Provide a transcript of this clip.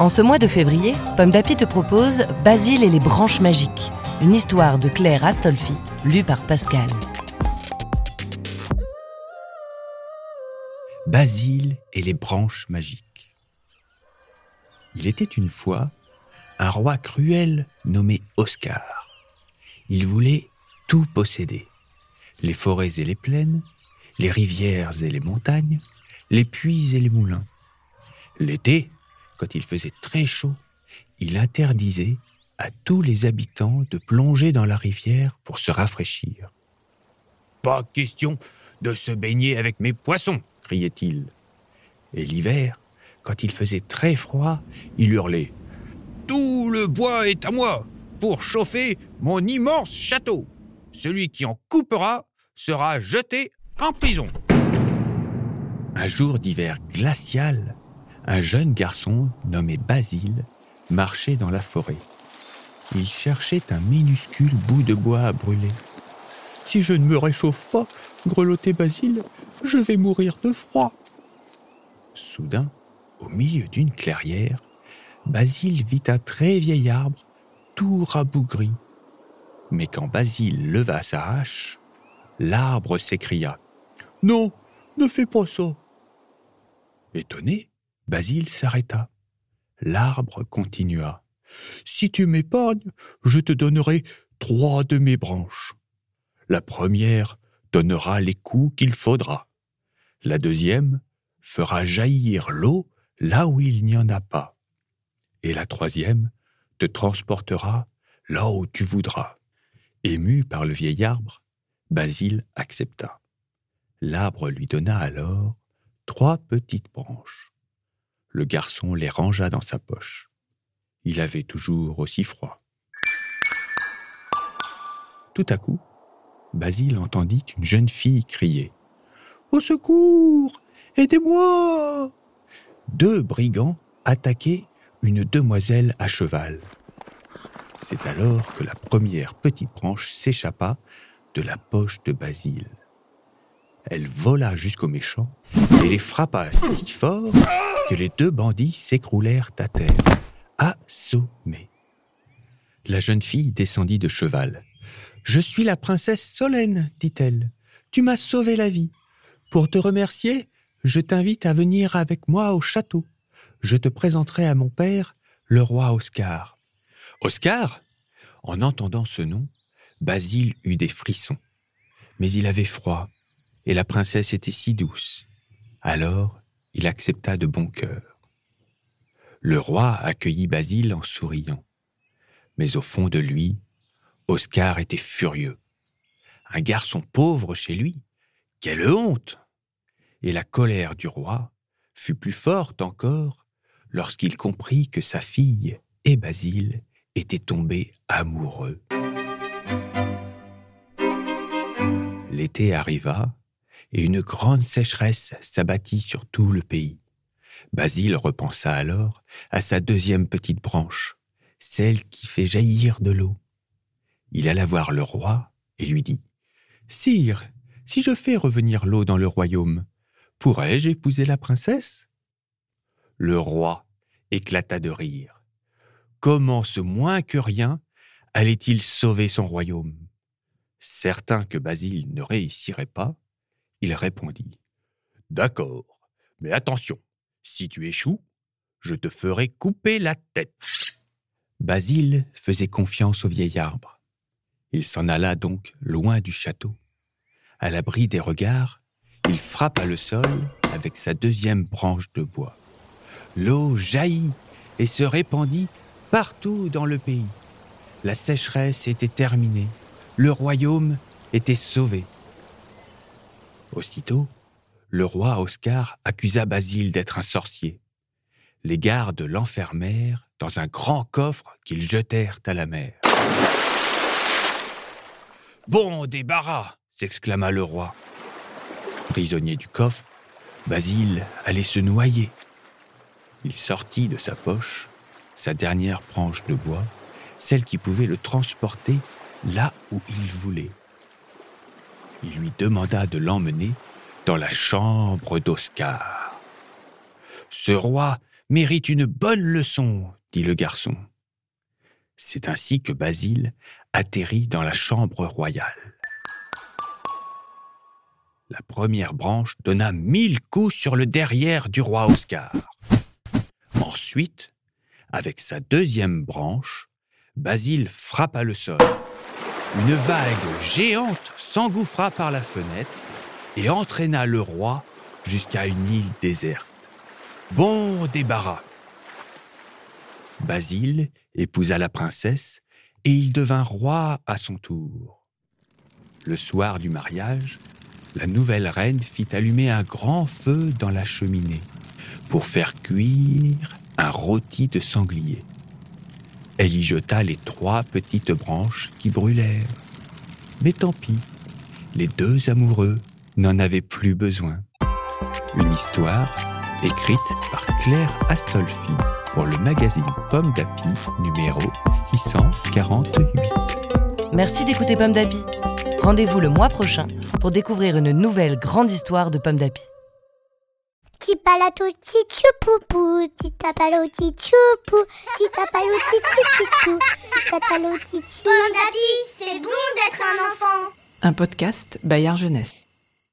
En ce mois de février, Pomme d'Api te propose Basile et les branches magiques, une histoire de Claire Astolfi, lue par Pascal. Basile et les branches magiques. Il était une fois un roi cruel nommé Oscar. Il voulait tout posséder. Les forêts et les plaines, les rivières et les montagnes, les puits et les moulins. L'été, quand il faisait très chaud, il interdisait à tous les habitants de plonger dans la rivière pour se rafraîchir. Pas question de se baigner avec mes poissons, criait-il. Et l'hiver, quand il faisait très froid, il hurlait Tout le bois est à moi pour chauffer mon immense château. Celui qui en coupera sera jeté en prison. Un jour d'hiver glacial, un jeune garçon nommé Basile marchait dans la forêt. Il cherchait un minuscule bout de bois à brûler. Si je ne me réchauffe pas, grelottait Basile, je vais mourir de froid. Soudain, au milieu d'une clairière, Basile vit un très vieil arbre, tout rabougri. Mais quand Basile leva sa hache, l'arbre s'écria Non, ne fais pas ça. Étonné, Basile s'arrêta. L'arbre continua. Si tu m'épargnes, je te donnerai trois de mes branches. La première donnera les coups qu'il faudra. La deuxième fera jaillir l'eau là où il n'y en a pas. Et la troisième te transportera là où tu voudras. Ému par le vieil arbre, Basile accepta. L'arbre lui donna alors trois petites branches le garçon les rangea dans sa poche. Il avait toujours aussi froid. Tout à coup, Basile entendit une jeune fille crier Au secours Aidez-moi Deux brigands attaquaient une demoiselle à cheval. C'est alors que la première petite branche s'échappa de la poche de Basile. Elle vola jusqu'au méchant et les frappa si fort les deux bandits s'écroulèrent à terre, assommés. La jeune fille descendit de cheval. Je suis la princesse Solène, dit-elle. Tu m'as sauvé la vie. Pour te remercier, je t'invite à venir avec moi au château. Je te présenterai à mon père, le roi Oscar. Oscar En entendant ce nom, Basile eut des frissons. Mais il avait froid, et la princesse était si douce. Alors, il accepta de bon cœur. Le roi accueillit Basile en souriant. Mais au fond de lui, Oscar était furieux. Un garçon pauvre chez lui Quelle honte Et la colère du roi fut plus forte encore lorsqu'il comprit que sa fille et Basile étaient tombés amoureux. L'été arriva et une grande sécheresse s'abattit sur tout le pays. Basile repensa alors à sa deuxième petite branche, celle qui fait jaillir de l'eau. Il alla voir le roi et lui dit Sire, si je fais revenir l'eau dans le royaume, pourrais-je épouser la princesse? Le roi éclata de rire. Comment ce moins que rien allait-il sauver son royaume? Certain que Basile ne réussirait pas, il répondit D'accord, mais attention, si tu échoues, je te ferai couper la tête. Basile faisait confiance au vieil arbre. Il s'en alla donc loin du château. À l'abri des regards, il frappa le sol avec sa deuxième branche de bois. L'eau jaillit et se répandit partout dans le pays. La sécheresse était terminée. Le royaume était sauvé. Aussitôt, le roi Oscar accusa Basile d'être un sorcier. Les gardes l'enfermèrent dans un grand coffre qu'ils jetèrent à la mer. Bon débarras s'exclama le roi. Prisonnier du coffre, Basile allait se noyer. Il sortit de sa poche sa dernière branche de bois, celle qui pouvait le transporter là où il voulait. Il lui demanda de l'emmener dans la chambre d'Oscar. Ce roi mérite une bonne leçon, dit le garçon. C'est ainsi que Basile atterrit dans la chambre royale. La première branche donna mille coups sur le derrière du roi Oscar. Ensuite, avec sa deuxième branche, Basile frappa le sol. Une vague géante s'engouffra par la fenêtre et entraîna le roi jusqu'à une île déserte. Bon débarras. Basile épousa la princesse et il devint roi à son tour. Le soir du mariage, la nouvelle reine fit allumer un grand feu dans la cheminée pour faire cuire un rôti de sanglier. Elle y jeta les trois petites branches qui brûlèrent. Mais tant pis, les deux amoureux n'en avaient plus besoin. Une histoire écrite par Claire Astolfi pour le magazine Pomme d'Api numéro 648. Merci d'écouter Pomme d'Api. Rendez-vous le mois prochain pour découvrir une nouvelle grande histoire de Pomme d'Api. Tipalato tichupupu, titapalo tichupu, titapalo tichupu, titapalo tichupu. Pomme d'api, c'est bon d'être un enfant. Un podcast Bayard Jeunesse.